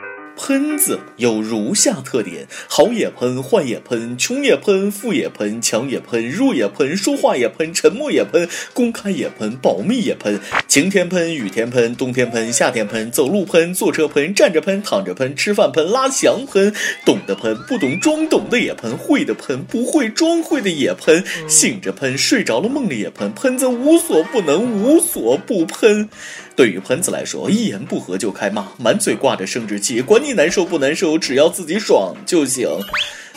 thank you 喷子有如下特点：好也喷，坏也喷，穷也喷，富也喷，强也喷，弱也喷，说话也喷，沉默也喷，公开也喷，保密也喷，晴天喷，雨天喷，冬天喷，夏天喷，走路喷，坐车喷，站着喷，躺着喷，吃饭喷，拉翔喷，懂的喷，不懂装懂的也喷，会的喷，不会装会的也喷，醒着喷，睡着了梦里也喷，喷子无所不能，无所不喷。对于喷子来说，一言不合就开骂，满嘴挂着生殖器，管你难受不难受，只要自己爽就行。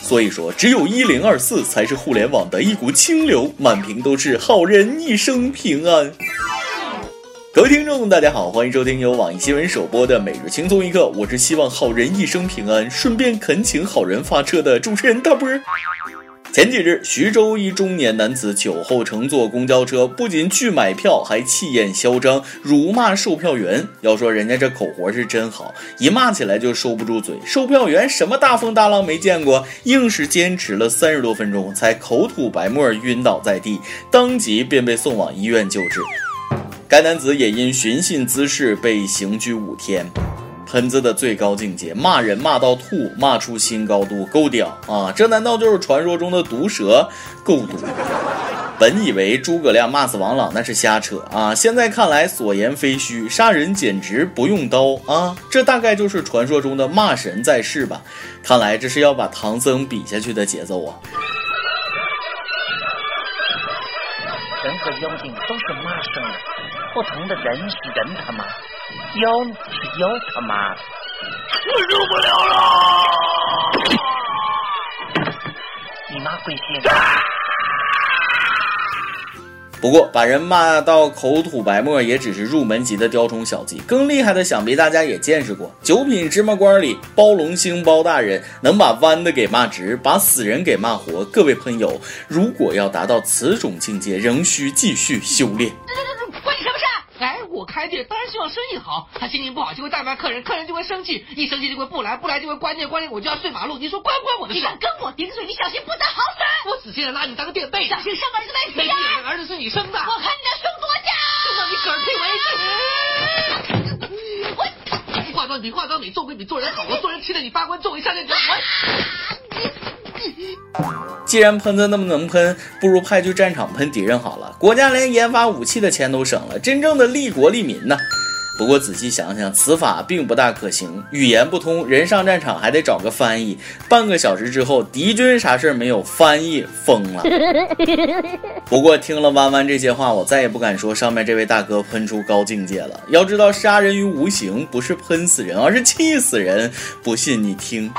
所以说，只有一零二四才是互联网的一股清流，满屏都是好人一生平安。各位听众，大家好，欢迎收听由网易新闻首播的每日轻松一刻，我是希望好人一生平安，顺便恳请好人发车的主持人大波。前几日，徐州一中年男子酒后乘坐公交车，不仅拒买票，还气焰嚣张，辱骂售票员。要说人家这口活是真好，一骂起来就收不住嘴。售票员什么大风大浪没见过，硬是坚持了三十多分钟，才口吐白沫，晕倒在地，当即便被送往医院救治。该男子也因寻衅滋事被刑拘五天。喷子的最高境界，骂人骂到吐，骂出新高度，够屌啊！这难道就是传说中的毒蛇？够毒！本以为诸葛亮骂死王朗那是瞎扯啊，现在看来所言非虚，杀人简直不用刀啊！这大概就是传说中的骂神在世吧？看来这是要把唐僧比下去的节奏啊！和妖精都是妈生的，不同的人是人他妈。妖是妖他妈的，我受不了了！你妈贵姓？不过把人骂到口吐白沫也只是入门级的雕虫小技，更厉害的想必大家也见识过。九品芝麻官里包龙星包大人能把弯的给骂直，把死人给骂活。各位喷友，如果要达到此种境界，仍需继续修炼。我开店当然希望生意好，他心情不好就会怠慢客人，客人就会生气，一生气就会不来，不来就会关店，关店我就要睡马路。你说关不关我的事？你敢跟我顶嘴，你小心不得好死！我死心的拉你当个垫背，小心上面这个没皮儿。儿子是你生的，我看你能生多久，生到你嗝屁为止。我化妆比化妆美，做鬼比做人好，我做人气得你发昏，做为上阵就我。既然喷子那么能喷，不如派去战场喷敌人好了。国家连研发武器的钱都省了，真正的利国利民呢。不过仔细想想，此法并不大可行。语言不通，人上战场还得找个翻译。半个小时之后，敌军啥事儿没有，翻译疯了。不过听了弯弯这些话，我再也不敢说上面这位大哥喷出高境界了。要知道，杀人于无形不是喷死人，而是气死人。不信你听。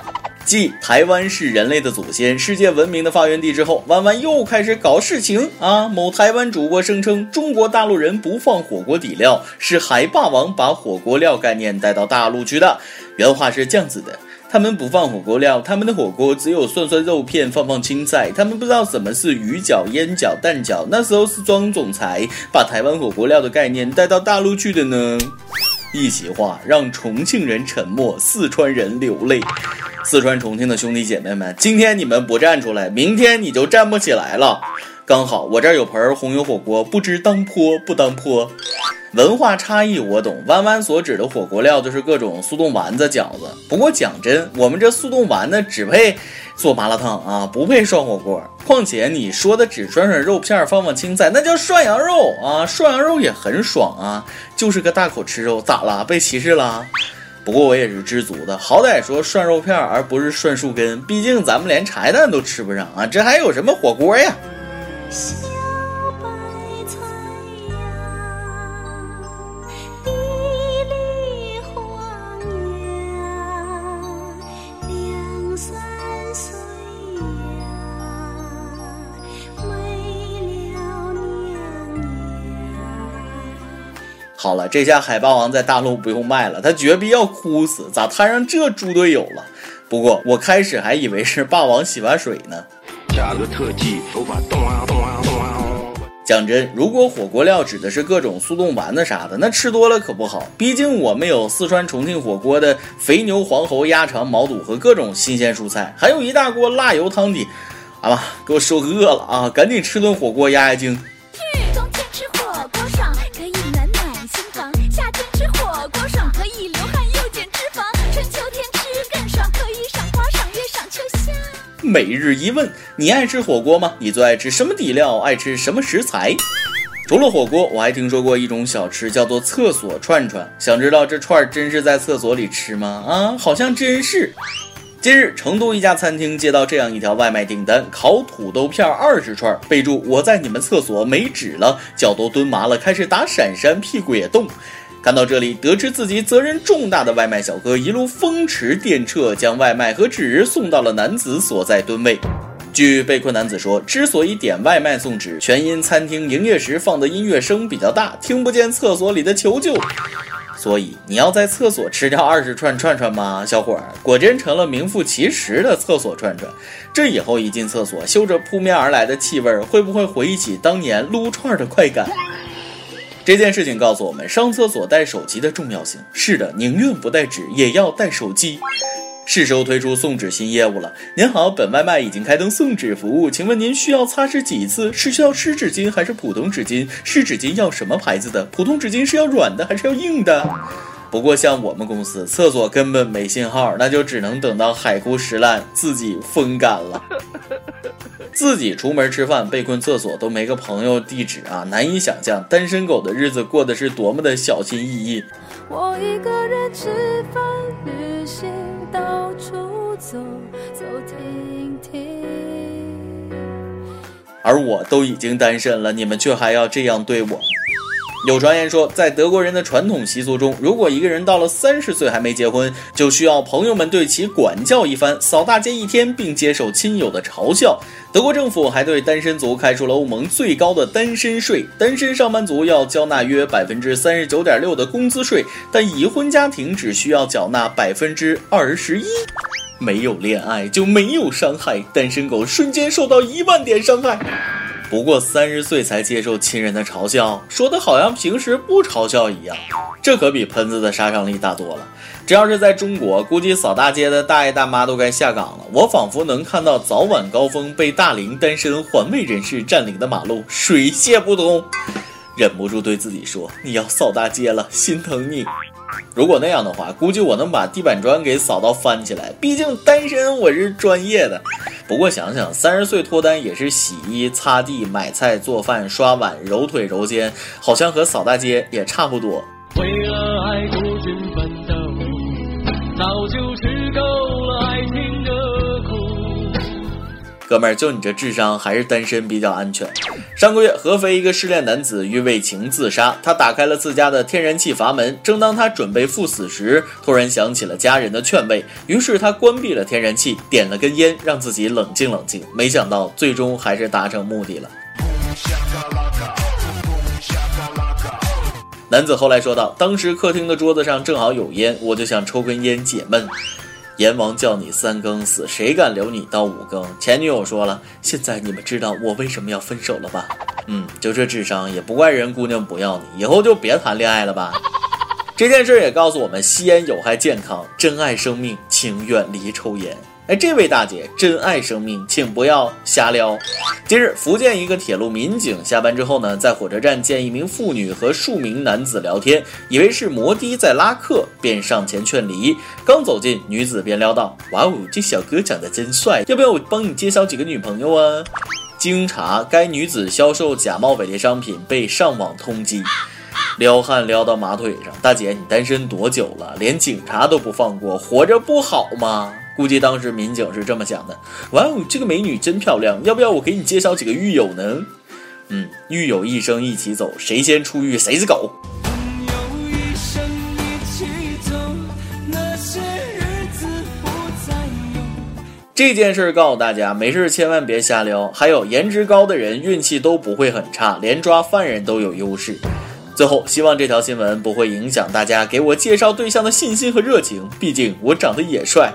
继台湾是人类的祖先、世界文明的发源地之后，弯弯又开始搞事情啊！某台湾主播声称，中国大陆人不放火锅底料，是海霸王把火锅料概念带到大陆去的。原话是这样子的：他们不放火锅料，他们的火锅只有涮涮肉片，放放青菜。他们不知道什么是鱼饺、烟饺、蛋饺。那时候是庄总裁把台湾火锅料的概念带到大陆去的呢。一席话让重庆人沉默，四川人流泪。四川重庆的兄弟姐妹们，今天你们不站出来，明天你就站不起来了。刚好我这儿有盆红油火锅，不知当泼不当泼。文化差异我懂，弯弯所指的火锅料就是各种速冻丸子、饺子。不过讲真，我们这速冻丸子只配做麻辣烫啊，不配涮火锅。况且你说的只涮涮肉片，放放青菜，那叫涮羊肉啊！涮羊肉也很爽啊，就是个大口吃肉，咋了？被歧视了？不过我也是知足的，好歹说涮肉片而不是涮树根，毕竟咱们连柴蛋都吃不上啊，这还有什么火锅呀？好了，这下海霸王在大陆不用卖了，他绝逼要哭死！咋摊上这猪队友了？不过我开始还以为是霸王洗发水呢。加个特技，头发动啊动啊动啊！讲真，如果火锅料指的是各种速冻丸子啥的，那吃多了可不好。毕竟我们有四川重庆火锅的肥牛、黄喉、鸭肠、毛肚和各种新鲜蔬菜，还有一大锅辣油汤底。啊，给我说饿了啊！赶紧吃顿火锅压压惊。每日一问：你爱吃火锅吗？你最爱吃什么底料？爱吃什么食材？除了火锅，我还听说过一种小吃，叫做厕所串串。想知道这串儿真是在厕所里吃吗？啊，好像真是。近日，成都一家餐厅接到这样一条外卖订单：烤土豆片二十串，备注我在你们厕所没纸了，脚都蹲麻了，开始打闪闪，屁股也动。看到这里，得知自己责任重大的外卖小哥一路风驰电掣，将外卖和纸送到了男子所在蹲位。据被困男子说，之所以点外卖送纸，全因餐厅营业时放的音乐声比较大，听不见厕所里的求救。所以你要在厕所吃掉二十串串串吗，小伙儿？果真成了名副其实的厕所串串。这以后一进厕所，嗅着扑面而来的气味，会不会回忆起当年撸串的快感？这件事情告诉我们，上厕所带手机的重要性。是的，宁愿不带纸，也要带手机。是时候推出送纸新业务了。您好，本外卖已经开通送纸服务，请问您需要擦拭几次？是需要湿纸巾还是普通纸巾？湿纸巾要什么牌子的？普通纸巾是要软的还是要硬的？不过像我们公司厕所根本没信号，那就只能等到海枯石烂，自己风干了。自己出门吃饭被困厕所都没个朋友地址啊，难以想象单身狗的日子过得是多么的小心翼翼。我一个人吃饭旅行。到处走走停停。而我都已经单身了，你们却还要这样对我。有传言说，在德国人的传统习俗中，如果一个人到了三十岁还没结婚，就需要朋友们对其管教一番，扫大街一天，并接受亲友的嘲笑。德国政府还对单身族开出了欧盟最高的单身税，单身上班族要交纳约百分之三十九点六的工资税，但已婚家庭只需要缴纳百分之二十一。没有恋爱就没有伤害，单身狗瞬间受到一万点伤害。不过三十岁才接受亲人的嘲笑，说的好像平时不嘲笑一样，这可比喷子的杀伤力大多了。这要是在中国，估计扫大街的大爷大妈都该下岗了。我仿佛能看到早晚高峰被大龄单身环卫人士占领的马路，水泄不通，忍不住对自己说：“你要扫大街了，心疼你。”如果那样的话，估计我能把地板砖给扫到翻起来。毕竟单身，我是专业的。不过想想，三十岁脱单也是洗衣、擦地、买菜、做饭、刷碗、揉腿、揉肩，好像和扫大街也差不多。哥们儿，就你这智商，还是单身比较安全。上个月，合肥一个失恋男子欲为情自杀，他打开了自家的天然气阀门，正当他准备赴死时，突然想起了家人的劝慰，于是他关闭了天然气，点了根烟，让自己冷静冷静。没想到，最终还是达成目的了。男子后来说道：“当时客厅的桌子上正好有烟，我就想抽根烟解闷。”阎王叫你三更死，谁敢留你到五更？前女友说了，现在你们知道我为什么要分手了吧？嗯，就这智商也不怪人姑娘不要你，以后就别谈恋爱了吧。这件事也告诉我们，吸烟有害健康，珍爱生命，请远离抽烟。哎，这位大姐，珍爱生命，请不要瞎撩。近日，福建一个铁路民警下班之后呢，在火车站见一名妇女和数名男子聊天，以为是摩的在拉客，便上前劝离。刚走近，女子便撩道：“哇哦，这小哥长得真帅，要不要我帮你介绍几个女朋友啊？”经查，该女子销售假冒伪劣商品，被上网通缉。撩汉撩到马腿上，大姐，你单身多久了？连警察都不放过，活着不好吗？估计当时民警是这么想的：哇哦，这个美女真漂亮，要不要我给你介绍几个狱友呢？嗯，狱友一生一起走，谁先出狱谁是狗。这件事告诉大家，没事千万别瞎撩。还有，颜值高的人运气都不会很差，连抓犯人都有优势。最后，希望这条新闻不会影响大家给我介绍对象的信心和热情。毕竟我长得也帅。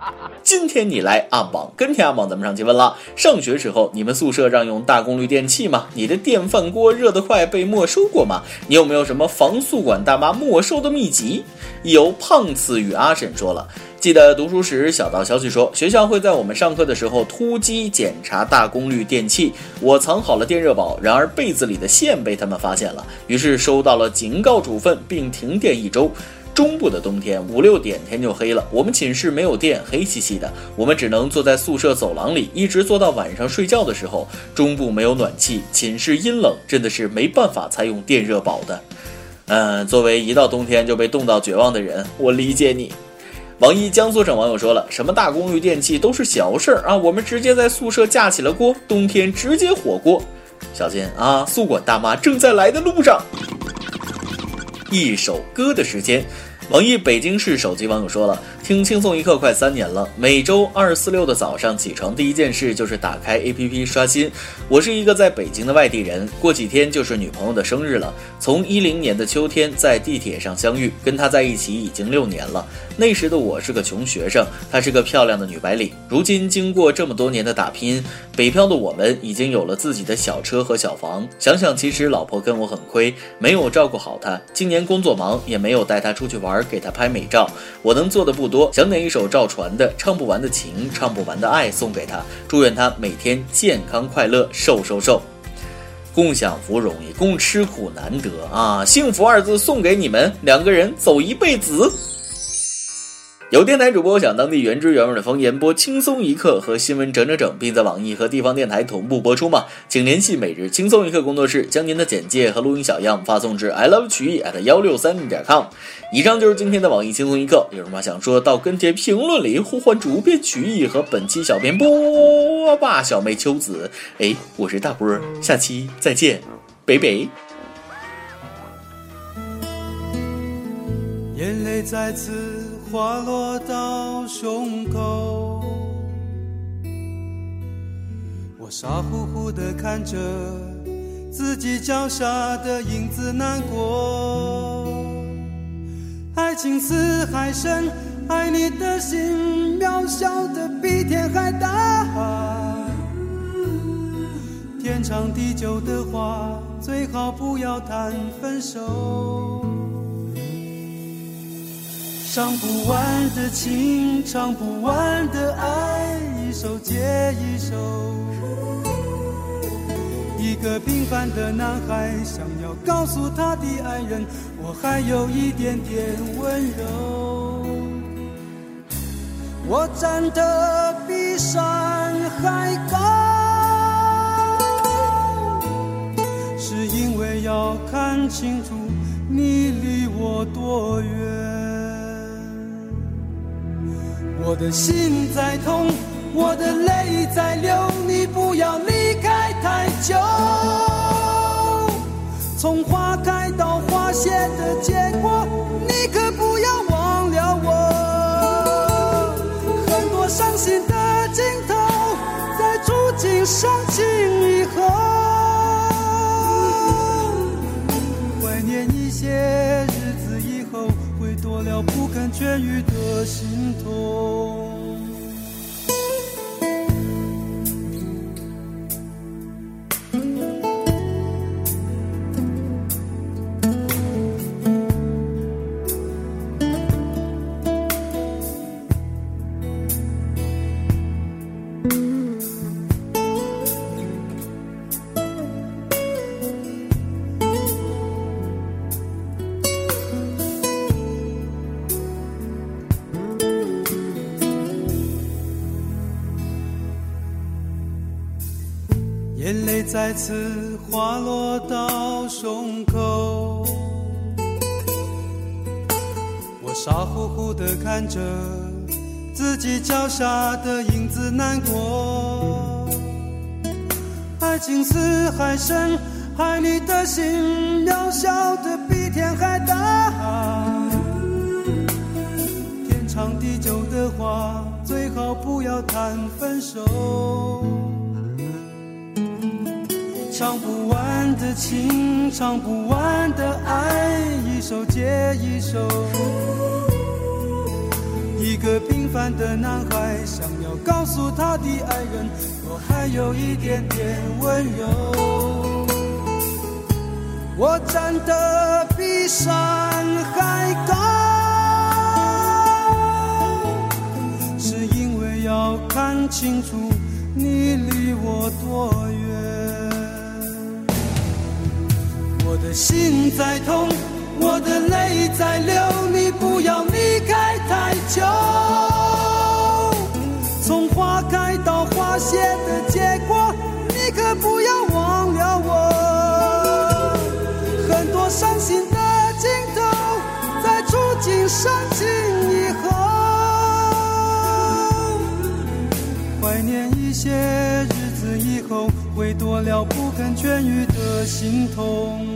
今天你来阿榜，跟天阿榜，咱们上期问了：上学时候你们宿舍让用大功率电器吗？你的电饭锅热得快被没收过吗？你有没有什么防宿管大妈没收的秘籍？有胖次与阿婶说了。记得读书时，小道消息说，学校会在我们上课的时候突击检查大功率电器。我藏好了电热宝，然而被子里的线被他们发现了，于是收到了警告处分，并停电一周。中部的冬天五六点天就黑了，我们寝室没有电，黑漆漆的，我们只能坐在宿舍走廊里，一直坐到晚上睡觉的时候。中部没有暖气，寝室阴冷，真的是没办法才用电热宝的。嗯，作为一到冬天就被冻到绝望的人，我理解你。网易江苏省网友说了：“什么大功率电器都是小事儿啊，我们直接在宿舍架起了锅，冬天直接火锅。小心啊，宿管大妈正在来的路上。”一首歌的时间。网易北京市手机网友说了：“听轻松一刻快三年了，每周二四六的早上起床第一件事就是打开 APP 刷新。我是一个在北京的外地人，过几天就是女朋友的生日了。从一零年的秋天在地铁上相遇，跟她在一起已经六年了。那时的我是个穷学生，她是个漂亮的女白领。如今经过这么多年的打拼，北漂的我们已经有了自己的小车和小房。想想其实老婆跟我很亏，没有照顾好她。今年工作忙，也没有带她出去玩。”给她拍美照，我能做的不多，多想点一首赵传的《唱不完的情，唱不完的爱》送给他，祝愿他每天健康快乐，瘦瘦瘦。共享福容易，共吃苦难得啊！幸福二字送给你们，两个人走一辈子。有电台主播想当地原汁原味的方言，播轻松一刻和新闻整整整，并在网易和地方电台同步播出吗？请联系每日轻松一刻工作室，将您的简介和录音小样发送至 i love 曲艺 at 幺六三点 com。以上就是今天的网易轻松一刻，有什么想说到跟帖评论里呼唤主编曲艺和本期小编波霸小妹秋子。哎，我是大波，下期再见，北北。眼泪再次滑落到胸口，我傻乎乎的看着自己脚下的影子难过。爱情似海深，爱你的心渺小的比天还大。天长地久的话，最好不要谈分手。唱不完的情，唱不完的爱，一首接一首。一个平凡的男孩，想要告诉他的爱人，我还有一点点温柔。我站得比山还高，是因为要看清楚你离我多远。我的心在痛，我的泪在流，你不要离开太久。从花开到花谢的结果，你可不要忘了我。很多伤心的镜头，在触景伤情以后，怀念一些日子以后，会多了不肯痊愈的心痛。再次滑落到胸口，我傻乎乎的看着自己脚下的影子难过。爱情似海深，爱你的心渺小的比天还大。天长地久的话，最好不要谈分手。唱不完的情，唱不完的爱，一首接一首。一个平凡的男孩，想要告诉他的爱人，我还有一点点温柔。我站得比山还高，是因为要看清楚你离我多远。的心在痛，我的泪在流，你不要离开太久。从花开到花谢的结果，你可不要忘了我。很多伤心的镜头，在触景伤情以后，怀念一些日子以后，会多了不肯痊愈的心痛。